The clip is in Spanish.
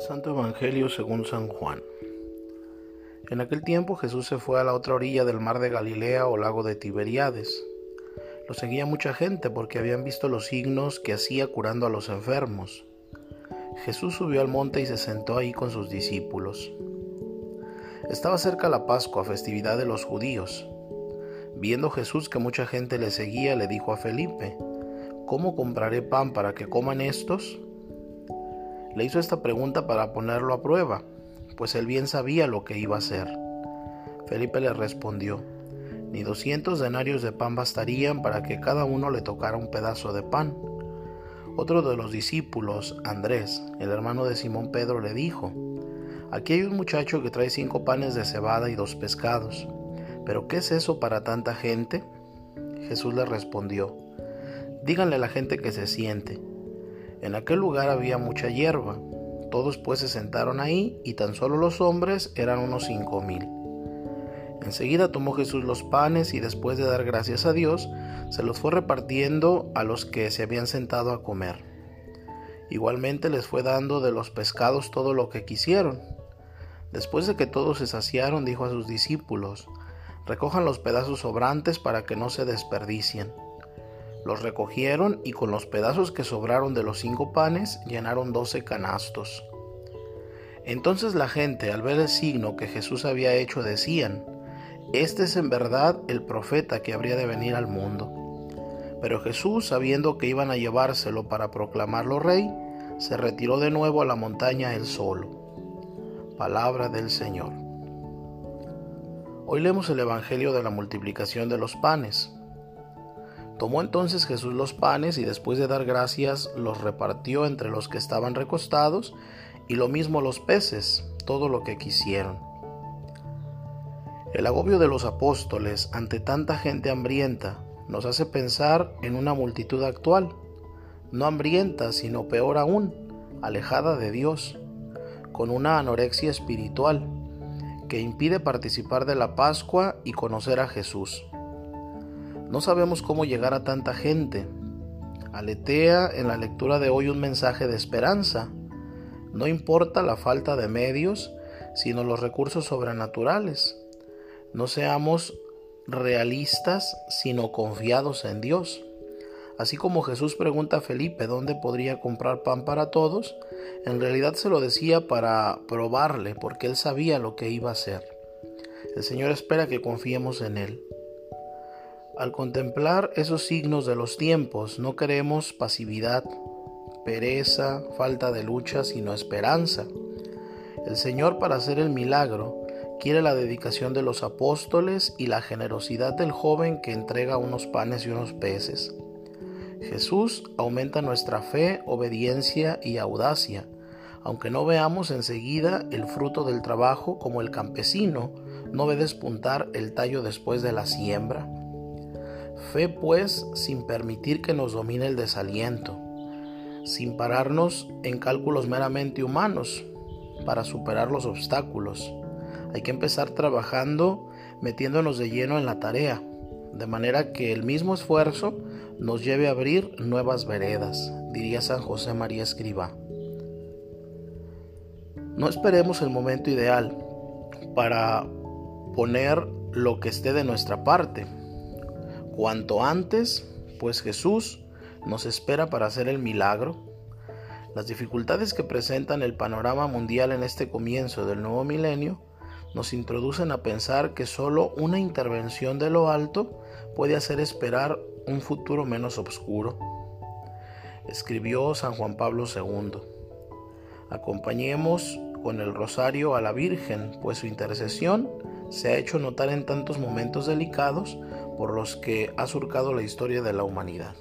Santo Evangelio según San Juan. En aquel tiempo Jesús se fue a la otra orilla del mar de Galilea o lago de Tiberíades. Lo seguía mucha gente porque habían visto los signos que hacía curando a los enfermos. Jesús subió al monte y se sentó ahí con sus discípulos. Estaba cerca la Pascua, festividad de los judíos. Viendo Jesús que mucha gente le seguía, le dijo a Felipe, ¿Cómo compraré pan para que coman estos? Le hizo esta pregunta para ponerlo a prueba, pues él bien sabía lo que iba a hacer. Felipe le respondió, ni doscientos denarios de pan bastarían para que cada uno le tocara un pedazo de pan. Otro de los discípulos, Andrés, el hermano de Simón Pedro, le dijo, Aquí hay un muchacho que trae cinco panes de cebada y dos pescados. ¿Pero qué es eso para tanta gente? Jesús le respondió, Díganle a la gente que se siente. En aquel lugar había mucha hierba. Todos pues se sentaron ahí y tan solo los hombres eran unos cinco mil. Enseguida tomó Jesús los panes y después de dar gracias a Dios, se los fue repartiendo a los que se habían sentado a comer. Igualmente les fue dando de los pescados todo lo que quisieron. Después de que todos se saciaron, dijo a sus discípulos, recojan los pedazos sobrantes para que no se desperdicien los recogieron y con los pedazos que sobraron de los cinco panes llenaron doce canastos. Entonces la gente, al ver el signo que Jesús había hecho, decían, Este es en verdad el profeta que habría de venir al mundo. Pero Jesús, sabiendo que iban a llevárselo para proclamarlo rey, se retiró de nuevo a la montaña él solo. Palabra del Señor. Hoy leemos el Evangelio de la multiplicación de los panes. Tomó entonces Jesús los panes y después de dar gracias los repartió entre los que estaban recostados y lo mismo los peces, todo lo que quisieron. El agobio de los apóstoles ante tanta gente hambrienta nos hace pensar en una multitud actual, no hambrienta, sino peor aún, alejada de Dios, con una anorexia espiritual que impide participar de la Pascua y conocer a Jesús. No sabemos cómo llegar a tanta gente. Aletea en la lectura de hoy un mensaje de esperanza. No importa la falta de medios, sino los recursos sobrenaturales. No seamos realistas, sino confiados en Dios. Así como Jesús pregunta a Felipe dónde podría comprar pan para todos, en realidad se lo decía para probarle, porque él sabía lo que iba a hacer. El Señor espera que confiemos en Él. Al contemplar esos signos de los tiempos, no queremos pasividad, pereza, falta de lucha, sino esperanza. El Señor para hacer el milagro quiere la dedicación de los apóstoles y la generosidad del joven que entrega unos panes y unos peces. Jesús aumenta nuestra fe, obediencia y audacia, aunque no veamos enseguida el fruto del trabajo como el campesino no ve despuntar el tallo después de la siembra. Fe pues sin permitir que nos domine el desaliento, sin pararnos en cálculos meramente humanos para superar los obstáculos. Hay que empezar trabajando metiéndonos de lleno en la tarea, de manera que el mismo esfuerzo nos lleve a abrir nuevas veredas, diría San José María Escriba. No esperemos el momento ideal para poner lo que esté de nuestra parte, Cuanto antes, pues Jesús nos espera para hacer el milagro. Las dificultades que presentan el panorama mundial en este comienzo del nuevo milenio nos introducen a pensar que solo una intervención de lo alto puede hacer esperar un futuro menos oscuro. Escribió San Juan Pablo II. Acompañemos con el rosario a la Virgen, pues su intercesión se ha hecho notar en tantos momentos delicados por los que ha surcado la historia de la humanidad.